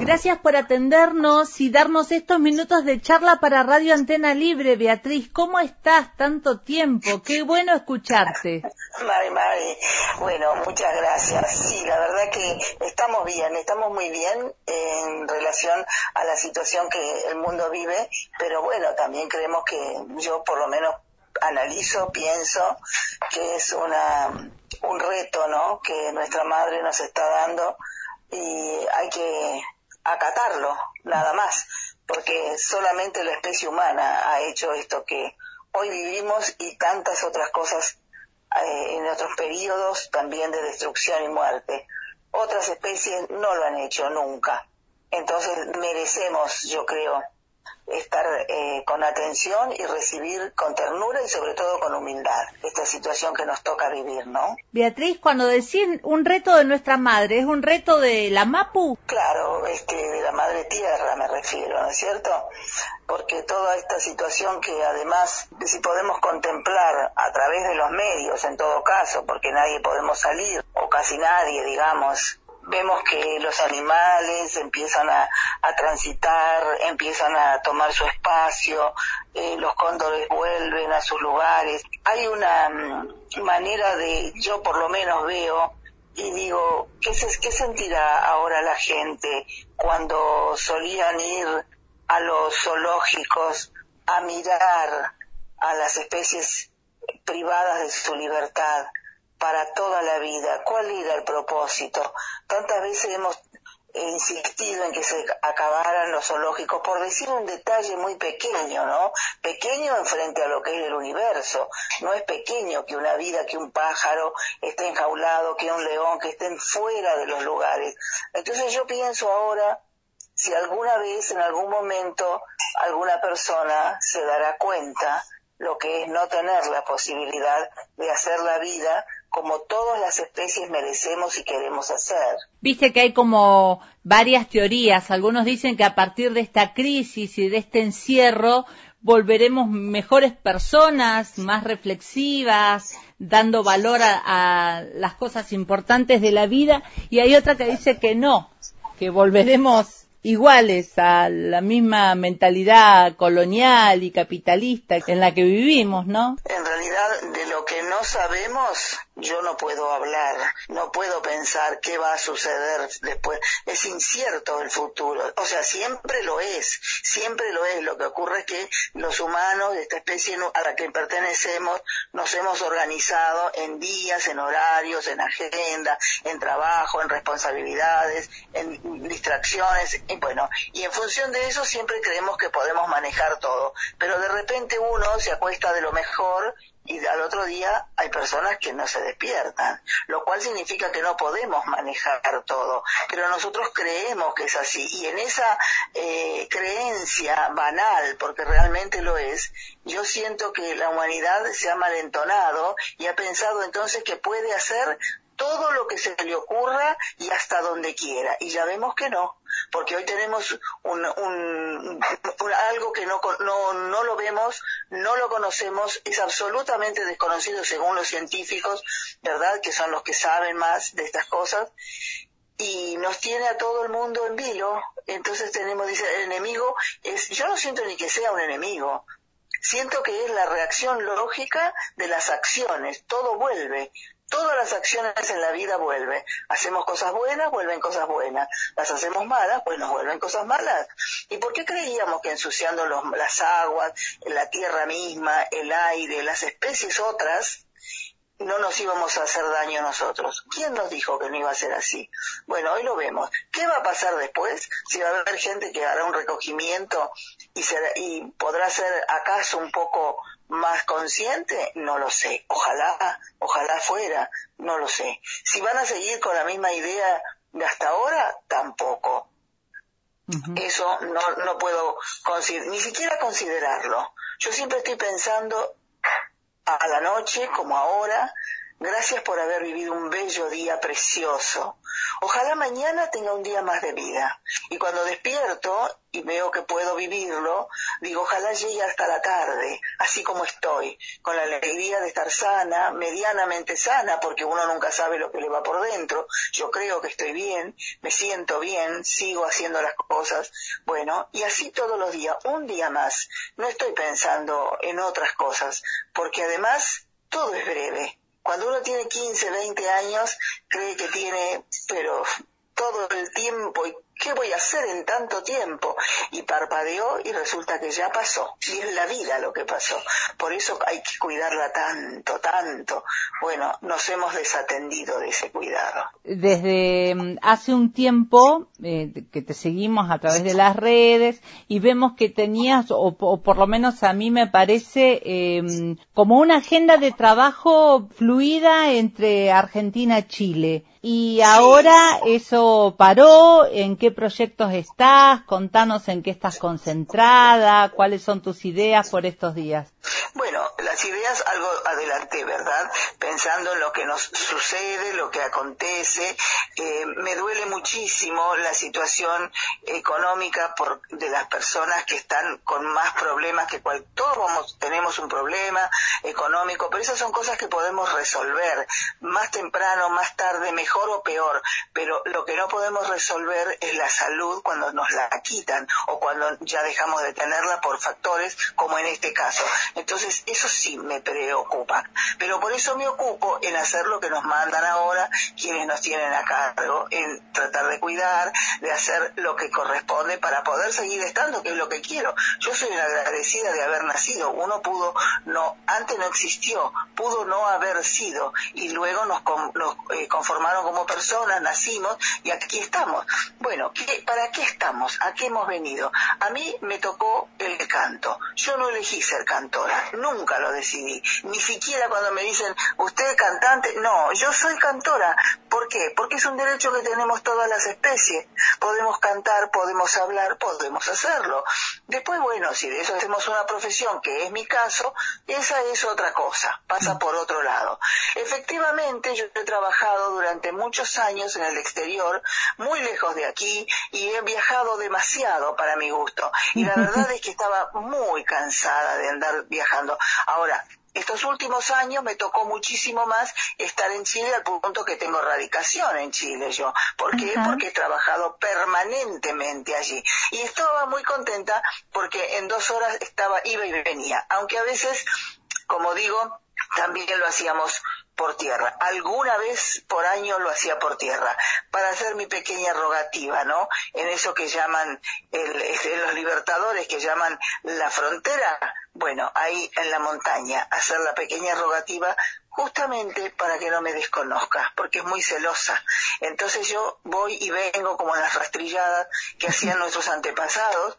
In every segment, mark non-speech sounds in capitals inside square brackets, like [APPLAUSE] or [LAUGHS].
Gracias por atendernos y darnos estos minutos de charla para Radio Antena Libre. Beatriz, ¿cómo estás? Tanto tiempo. Qué bueno escucharte. Mari, Mari. Bueno, muchas gracias. Sí, la verdad que estamos bien, estamos muy bien en relación a la situación que el mundo vive, pero bueno, también creemos que yo por lo menos analizo, pienso que es una un reto, ¿no? Que nuestra madre nos está dando y hay que acatarlo, nada más, porque solamente la especie humana ha hecho esto que hoy vivimos y tantas otras cosas eh, en otros periodos también de destrucción y muerte. Otras especies no lo han hecho nunca. Entonces merecemos, yo creo, estar eh, con atención y recibir con ternura y sobre todo con humildad esta situación que nos toca vivir, ¿no? Beatriz, cuando decís un reto de nuestra madre, ¿es un reto de la MAPU? Claro, este, de la madre tierra me refiero, ¿no es cierto? Porque toda esta situación que además, si podemos contemplar a través de los medios en todo caso, porque nadie podemos salir, o casi nadie, digamos, vemos que los animales empiezan a, transitar, empiezan a tomar su espacio, eh, los cóndores vuelven a sus lugares. Hay una mm, manera de, yo por lo menos veo, y digo, ¿qué, ¿qué sentirá ahora la gente cuando solían ir a los zoológicos a mirar a las especies privadas de su libertad? Para toda la vida. ¿Cuál era el propósito? Tantas veces hemos insistido en que se acabaran los zoológicos, por decir un detalle muy pequeño, ¿no? Pequeño en frente a lo que es el universo. No es pequeño que una vida, que un pájaro esté enjaulado, que un león, que estén fuera de los lugares. Entonces yo pienso ahora, si alguna vez, en algún momento, alguna persona se dará cuenta lo que es no tener la posibilidad de hacer la vida como todas las especies merecemos y queremos hacer. Viste que hay como varias teorías. Algunos dicen que a partir de esta crisis y de este encierro volveremos mejores personas, más reflexivas, dando valor a, a las cosas importantes de la vida. Y hay otra que dice que no, que volveremos iguales a la misma mentalidad colonial y capitalista en la que vivimos, ¿no? En realidad, de lo que no sabemos, yo no puedo hablar, no puedo pensar qué va a suceder después. Es incierto el futuro, o sea, siempre lo es, siempre lo es. Lo que ocurre es que los humanos de esta especie a la que pertenecemos nos hemos organizado en días, en horarios, en agenda, en trabajo, en responsabilidades, en distracciones, y bueno, y en función de eso siempre creemos que podemos manejar todo, pero de repente uno se acuesta de lo mejor y al otro día hay personas que no se despiertan, lo cual significa que no podemos manejar todo, pero nosotros creemos que es así. Y en esa eh, creencia banal, porque realmente lo es, yo siento que la humanidad se ha malentonado y ha pensado entonces que puede hacer todo lo que se le ocurra y hasta donde quiera. Y ya vemos que no, porque hoy tenemos un, algo que no, no, no lo vemos, no lo conocemos, es absolutamente desconocido según los científicos, ¿verdad? Que son los que saben más de estas cosas. Y nos tiene a todo el mundo en vilo. Entonces tenemos, dice, el enemigo es, yo no siento ni que sea un enemigo, siento que es la reacción lógica de las acciones, todo vuelve, Todas las acciones en la vida vuelven. Hacemos cosas buenas, vuelven cosas buenas. Las hacemos malas, pues nos vuelven cosas malas. ¿Y por qué creíamos que ensuciando las aguas, la tierra misma, el aire, las especies otras, no nos íbamos a hacer daño nosotros. ¿Quién nos dijo que no iba a ser así? Bueno, hoy lo vemos. ¿Qué va a pasar después? Si va a haber gente que hará un recogimiento y, y podrá ser acaso un poco más consciente, no lo sé. Ojalá, ojalá fuera, no lo sé. Si van a seguir con la misma idea de hasta ahora, tampoco. Eso no, no puedo ni siquiera considerarlo. Yo siempre estoy pensando a la noche, como ahora, Gracias por haber vivido un bello día precioso. Ojalá mañana tenga un día más de vida. Y cuando despierto y veo que puedo vivirlo, digo, ojalá llegue hasta la tarde, así como estoy, con la alegría de estar sana, medianamente sana, porque uno nunca sabe lo que le va por dentro. Yo creo que estoy bien, me siento bien, sigo haciendo las cosas. Bueno, y así todos los días, un día más. No estoy pensando en otras cosas, porque además todo es breve cuando uno tiene 15, 20 años, cree que tiene, pero todo el tiempo y ¿qué voy a hacer en tanto tiempo? Y parpadeó y resulta que ya pasó. Y es la vida lo que pasó. Por eso hay que cuidarla tanto, tanto. Bueno, nos hemos desatendido de ese cuidado. Desde mm, hace un tiempo eh, que te seguimos a través de las redes y vemos que tenías, o, por lo menos a mí me parece, em, como una agenda de trabajo fluida entre Argentina y Chile. Y ahora eso paró, ¿en qué proyectos estás? Contanos en qué estás concentrada, cuáles son tus ideas por estos días. Bueno, las ideas algo adelante, ¿verdad? Pensando en lo que nos sucede, lo que acontece. Eh, me duele muchísimo la situación económica por, de las personas que están con más problemas que cual, todos tenemos un problema económico, pero esas son cosas que podemos resolver más temprano, más tarde, mejor o peor. Pero lo que no podemos resolver es la salud cuando nos la quitan o cuando ya dejamos de tenerla por factores como en este caso. Entonces, eso sí me preocupa. Pero por eso me ocupo en hacer lo que nos mandan ahora quienes nos tienen a cargo, en tratar de cuidar, de hacer lo que corresponde para poder seguir estando, que es lo que quiero. Yo soy agradecida de haber nacido. Uno pudo, no, antes no existió, pudo no haber sido y luego nos, nos eh, conformaron como personas, nacimos y aquí estamos. Bueno, ¿qué, ¿para qué estamos? ¿A qué hemos venido? A mí me tocó el canto. Yo no elegí ser cantora, nunca lo decidí. Ni siquiera cuando me dicen, usted es cantante, no, yo soy cantora. ¿Por qué? Porque es un derecho que tenemos todas las especies. Podemos cantar, podemos hablar, podemos hacerlo. Después, bueno, si de eso hacemos una profesión, que es mi caso, esa es otra cosa, pasa por otro lado. Efectivamente, yo he trabajado durante muchos años en el exterior, muy lejos de aquí, y he viajado demasiado para mi gusto. Y la [LAUGHS] verdad es que estaba muy cansada de andar viajando. Ahora, estos últimos años me tocó muchísimo más estar en Chile al punto que tengo radicación en Chile yo. ¿Por qué? Porque he trabajado permanentemente allí. Y estaba muy contenta porque en dos horas estaba, iba y venía. Aunque a veces, como digo, también lo hacíamos por tierra. Alguna vez por año lo hacía por tierra, para hacer mi pequeña rogativa, ¿no? En eso que llaman, el, en los libertadores que llaman la frontera, bueno, ahí en la montaña, hacer la pequeña rogativa justamente para que no me desconozca, porque es muy celosa. Entonces yo voy y vengo como las rastrilladas que hacían [LAUGHS] nuestros antepasados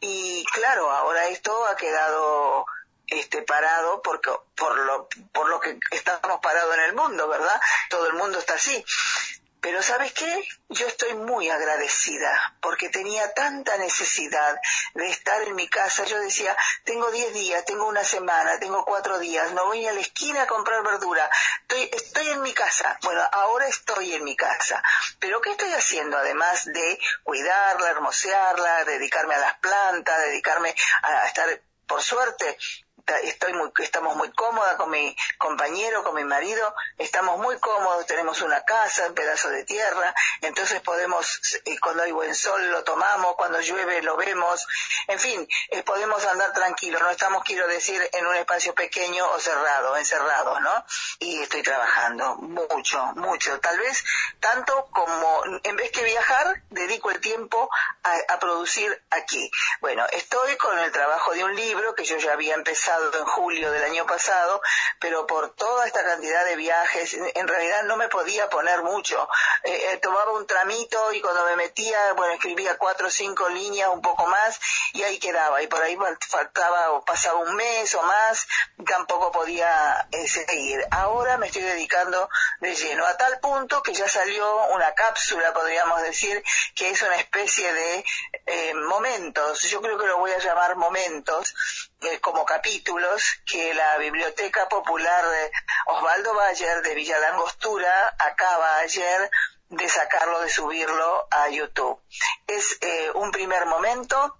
y claro, ahora esto ha quedado este, parado porque, por, lo, por lo que estamos parados en el mundo, ¿verdad? Todo el mundo está así. Pero ¿sabes qué? Yo estoy muy agradecida porque tenía tanta necesidad de estar en mi casa. Yo decía, tengo 10 días, tengo una semana, tengo cuatro días, no voy a la esquina a comprar verdura. Estoy, estoy en mi casa. Bueno, ahora estoy en mi casa. Pero ¿qué estoy haciendo? Además de cuidarla, hermosearla, dedicarme a las plantas, dedicarme a estar por suerte estoy muy, estamos muy cómodas con mi compañero, con mi marido, estamos muy cómodos, tenemos una casa, un pedazo de tierra, entonces podemos, eh, cuando hay buen sol lo tomamos, cuando llueve lo vemos, en fin, eh, podemos andar tranquilos, no estamos, quiero decir, en un espacio pequeño o cerrado, encerrados, ¿no? Y estoy trabajando mucho, mucho, tal vez tanto como, en vez que viajar, dedico el tiempo a, a producir aquí. Bueno, estoy con el trabajo de un libro que yo ya había empezado en julio del año pasado, pero por toda esta cantidad de viajes, en realidad no me podía poner mucho. Eh, eh, tomaba un tramito y cuando me metía, bueno, escribía cuatro o cinco líneas, un poco más, y ahí quedaba. Y por ahí faltaba o pasaba un mes o más, tampoco podía eh, seguir. Ahora me estoy dedicando de lleno, a tal punto que ya salió una cápsula, podríamos decir, que es una especie de momentos, yo creo que lo voy a llamar momentos, eh, como capítulos que la Biblioteca Popular de Osvaldo Bayer de Villa Langostura acaba ayer de sacarlo, de subirlo a YouTube. Es eh, un primer momento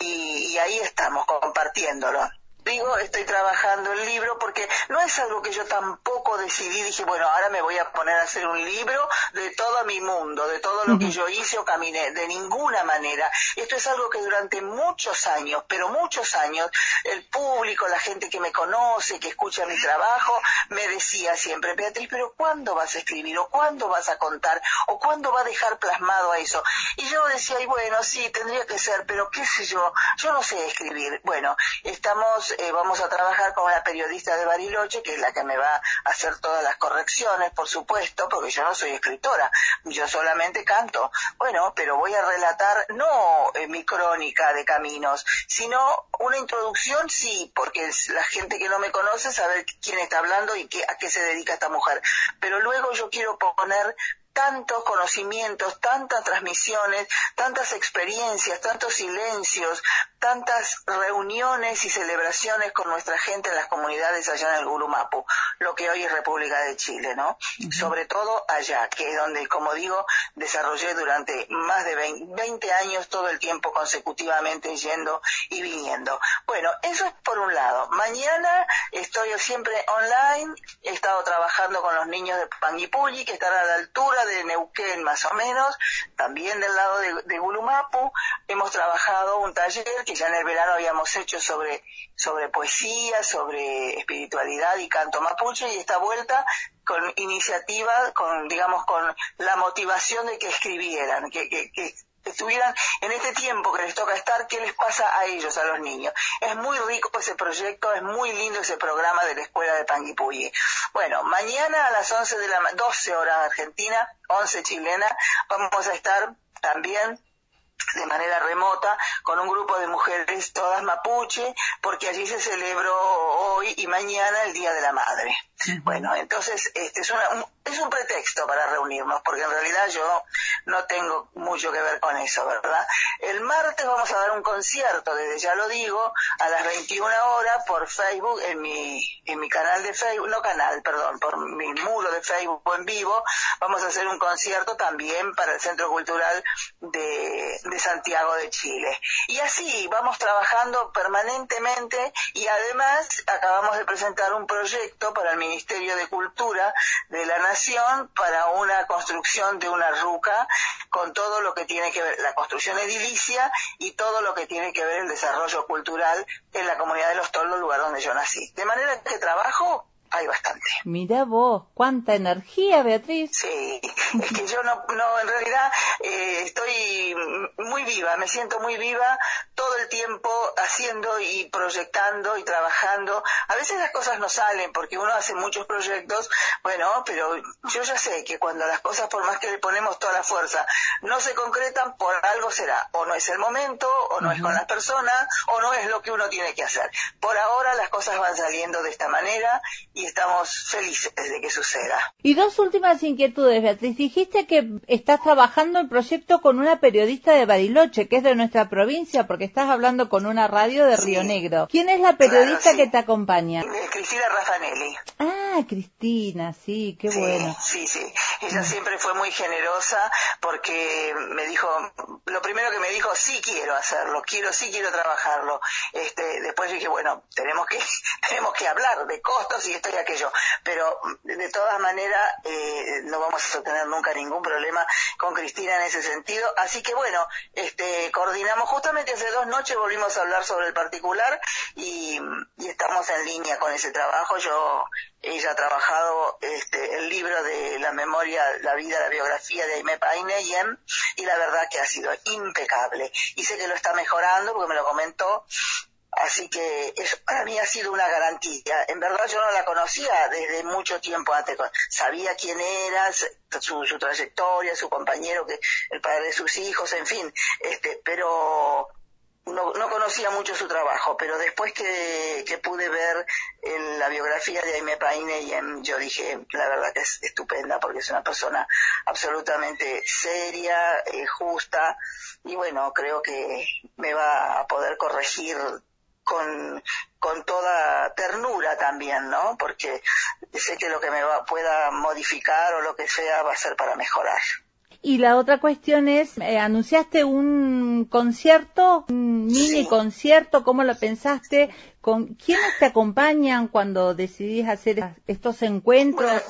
y ahí estamos compartiéndolo digo, estoy trabajando el libro porque no es algo que yo tampoco decidí, dije, bueno, ahora me voy a poner a hacer un libro de todo mi mundo, de todo lo que yo hice o caminé, de ninguna manera. Esto es algo que durante muchos años, pero muchos años, el público, la gente que me conoce, que escucha mi trabajo, me decía siempre, Beatriz, pero ¿cuándo vas a escribir? ¿O cuándo vas a contar? ¿O cuándo va a dejar plasmado a eso? Y yo decía, y bueno, sí, tendría que ser, pero qué sé yo, yo no sé escribir. Bueno, estamos eh, vamos a trabajar con una periodista de Bariloche, que es la que me va a hacer todas las correcciones, por supuesto, porque yo no soy escritora, yo solamente canto. Bueno, pero voy a relatar no eh, mi crónica de caminos, sino una introducción, sí, porque la gente que no me conoce sabe quién está hablando y qué, a qué se dedica esta mujer. Pero luego yo quiero poner tantos conocimientos, tantas transmisiones, tantas experiencias, tantos silencios, tantas reuniones y celebraciones con nuestra gente en las comunidades allá en el Gurumapu, lo que hoy es República de Chile, ¿no? Sobre todo allá, que es donde, como digo, desarrollé durante más de 20 años todo el tiempo consecutivamente yendo y viniendo. Bueno, eso es por un lado. Mañana estoy siempre online, he estado trabajando con los niños de Panguipulli, que están a la altura de Neuquén más o menos, también del lado de, de Gulumapu. Hemos trabajado un taller que ya en el verano habíamos hecho sobre, sobre poesía, sobre espiritualidad y canto mapuche y esta vuelta con iniciativa, con, digamos, con la motivación de que escribieran, que, que, que estuvieran en este tiempo que les toca estar, ¿qué les pasa a ellos, a los niños? Es muy rico ese proyecto, es muy lindo ese programa de la escuela de Panguipulli. Bueno, mañana a las 11 de la 12 horas Argentina, 11 chilena, vamos a estar también de manera remota con un grupo de mujeres todas mapuche, porque allí se celebró hoy y mañana el Día de la Madre. Bueno, entonces este es, una, es un pretexto para reunirnos, porque en realidad yo no tengo mucho que ver con eso, ¿verdad? El martes vamos a dar un concierto, desde ya lo digo, a las 21 horas por Facebook, en mi, en mi canal de Facebook, no canal, perdón, por mi muro de Facebook en vivo, vamos a hacer un concierto también para el Centro Cultural de, de Santiago de Chile. Y así vamos trabajando permanentemente y además acabamos de presentar un proyecto para el Ministerio de Cultura de la Nación para una construcción de una ruca con todo lo que tiene que ver la construcción edilicia y todo lo que tiene que ver el desarrollo cultural en la comunidad de Los Tolos, lugar donde yo nací. De manera que trabajo hay bastante. Mira vos, cuánta energía, Beatriz. Sí, es que yo no, no en realidad eh, estoy muy viva, me siento muy viva todo el tiempo haciendo y proyectando y trabajando. A veces las cosas no salen porque uno hace muchos proyectos, bueno, pero yo ya sé que cuando las cosas, por más que le ponemos toda la fuerza, no se concretan, por algo será. O no es el momento, o no es con las personas, o no es lo que uno tiene que hacer. Por ahora las cosas van saliendo de esta manera y estamos felices de que suceda. Y dos últimas inquietudes, Beatriz. Dijiste que estás trabajando el proyecto con una periodista de Bariloche, que es de nuestra provincia, porque estás hablando con una radio de Río Negro. ¿Quién es la periodista que te acompaña? Cristina Raffanelli. Ah, Cristina, sí, qué bueno. Sí, sí. Ella siempre fue muy generosa porque me dijo, lo primero que me dijo, sí quiero hacerlo, quiero, sí quiero trabajarlo. Este, después dije, bueno, tenemos que, [LAUGHS] tenemos que hablar de costos y esto y aquello. Pero de todas maneras, eh, no vamos a tener nunca ningún problema con Cristina en ese sentido. Así que bueno, este, coordinamos justamente hace dos noches volvimos a hablar sobre el particular y, y estamos en línea con ese trabajo. Yo ella ha trabajado este, el libro de la memoria, la vida, la biografía de Aime Paineyem y la verdad que ha sido impecable. Y sé que lo está mejorando porque me lo comentó. Así que eso para mí ha sido una garantía. En verdad yo no la conocía desde mucho tiempo antes. Sabía quién era, su, su trayectoria, su compañero, que el padre de sus hijos, en fin. Este, pero no, no, conocía mucho su trabajo, pero después que, que pude ver la biografía de Aime Paine, y yo dije, la verdad que es estupenda porque es una persona absolutamente seria, eh, justa, y bueno, creo que me va a poder corregir con, con toda ternura también, ¿no? Porque sé que lo que me va, pueda modificar o lo que sea va a ser para mejorar. Y la otra cuestión es, eh, anunciaste un concierto, un mini concierto, ¿cómo lo pensaste? ¿Con quiénes te acompañan cuando decidís hacer estos encuentros?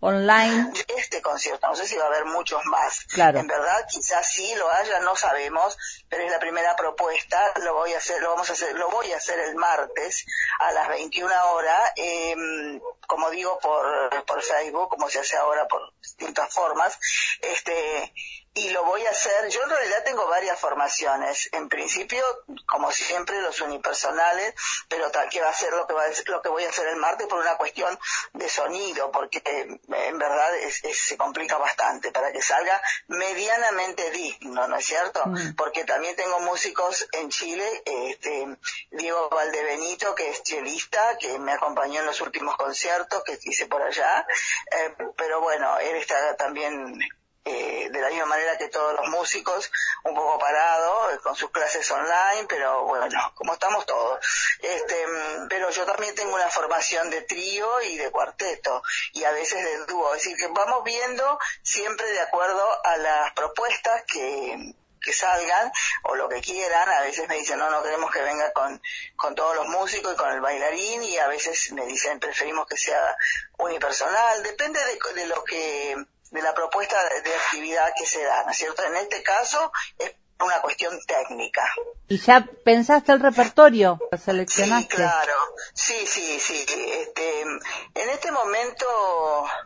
Online. Este concierto, no sé si va a haber muchos más. Claro. En verdad, quizás sí lo haya, no sabemos, pero es la primera propuesta. Lo voy a hacer, lo vamos a hacer, lo voy a hacer el martes a las 21 horas, eh, como digo por por Facebook, como se hace ahora por distintas formas. Este y lo voy a hacer, yo en realidad tengo varias formaciones, en principio, como siempre, los unipersonales, pero tal que va a ser lo que va a, lo que voy a hacer el martes por una cuestión de sonido, porque en verdad se complica bastante para que salga medianamente digno, ¿no es cierto? Mm. Porque también tengo músicos en Chile, este, Diego Valdebenito, que es chelista, que me acompañó en los últimos conciertos que hice por allá, eh, pero bueno, él está también eh, de la misma manera que todos los músicos, un poco parado, eh, con sus clases online, pero bueno, como estamos todos. Este, pero yo también tengo una formación de trío y de cuarteto, y a veces de dúo, es decir, que vamos viendo siempre de acuerdo a las propuestas que, que salgan o lo que quieran, a veces me dicen no, no queremos que venga con, con todos los músicos y con el bailarín y a veces me dicen preferimos que sea unipersonal, depende de, de lo que de la propuesta de actividad que se da, ¿no es cierto? En este caso es una cuestión técnica. ¿Y ya pensaste el repertorio? ¿Lo seleccionaste? Sí, claro. Sí, sí, sí. Este, en este momento,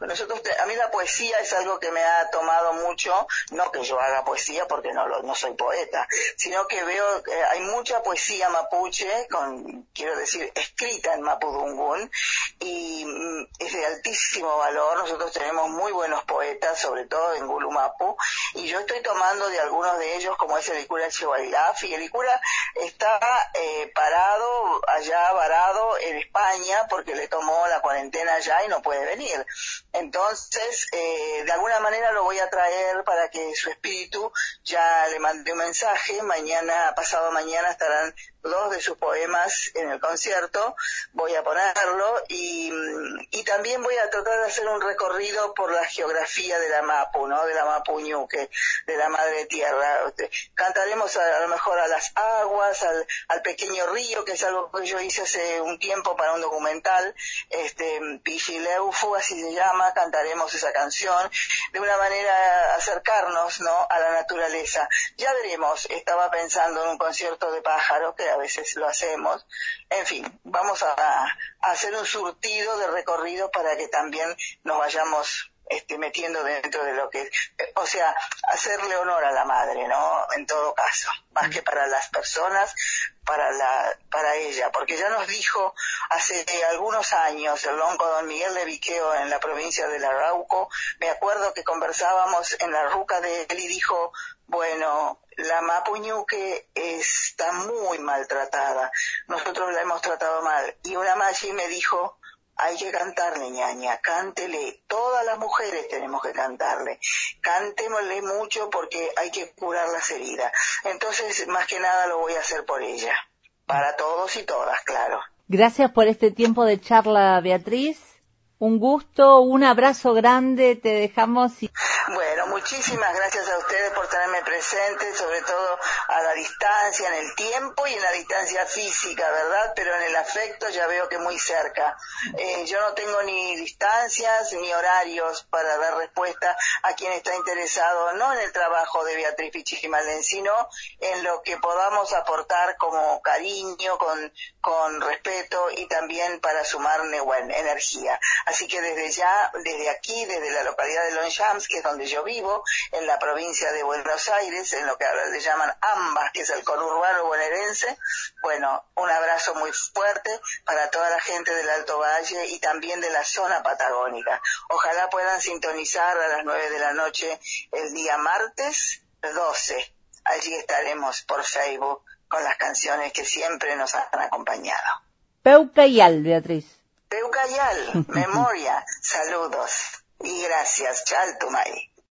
nosotros, a mí la poesía es algo que me ha tomado mucho, no que yo haga poesía porque no, no soy poeta, sino que veo que hay mucha poesía mapuche, con, quiero decir, escrita en mapudungún, y es de altísimo valor. Nosotros tenemos muy buenos poetas, sobre todo en Gulumapu, y yo estoy tomando de algunos de ellos, como es el cura y el cura está eh, parado allá, varado en España, porque le tomó la cuarentena allá y no puede venir. Entonces, eh, de alguna manera lo voy a traer para que su espíritu ya le mande un mensaje. Mañana, pasado mañana estarán dos de sus poemas en el concierto, voy a ponerlo y, y, también voy a tratar de hacer un recorrido por la geografía de la Mapu, ¿no? De la Mapu Ñuque, de la Madre Tierra. Cantaremos a, lo mejor a las aguas, al, al, pequeño río, que es algo que yo hice hace un tiempo para un documental, este, Pichileufu, así se llama, cantaremos esa canción, de una manera acercarnos, ¿no? A la naturaleza. Ya veremos, estaba pensando en un concierto de pájaros que a veces lo hacemos. En fin, vamos a, hacer un surtido de recorrido para que también nos vayamos este, metiendo dentro de lo que, o sea, hacerle honor a la madre, ¿no? En todo caso, más que para las personas, para la, para ella, porque ya nos dijo hace algunos años el lonco don Miguel de Viqueo en la provincia de Arauco, me acuerdo que conversábamos en la ruca de él y dijo, bueno, la Mapuñuque está muy maltratada. Nosotros la hemos tratado mal. Y una Maggi me dijo, hay que cantarle, ñaña, cántele. Todas las mujeres tenemos que cantarle. Cantémosle mucho porque hay que curar las heridas. Entonces, más que nada lo voy a hacer por ella. Para todos y todas, claro. Gracias por este tiempo de charla, Beatriz. Un gusto, un abrazo grande, te dejamos. Y... Bueno, muchísimas gracias a ustedes por tenerme presente, sobre todo a la distancia, en el tiempo y en la distancia física, ¿verdad? Pero en el afecto ya veo que muy cerca. Eh, yo no tengo ni distancias ni horarios para dar respuesta a quien está interesado, no en el trabajo de Beatriz Pichijimalén, sino en lo que podamos aportar como cariño, con, con respeto y también para sumar energía. Que desde ya, desde aquí, desde la localidad de Longchamps, que es donde yo vivo, en la provincia de Buenos Aires, en lo que ahora le llaman Ambas, que es el conurbano bonaerense, bueno, un abrazo muy fuerte para toda la gente del Alto Valle y también de la zona patagónica. Ojalá puedan sintonizar a las nueve de la noche el día martes 12. Allí estaremos por Facebook con las canciones que siempre nos han acompañado. Peuca y Al, Beatriz. Peucayal, [LAUGHS] memoria, saludos y gracias, Chaltumay.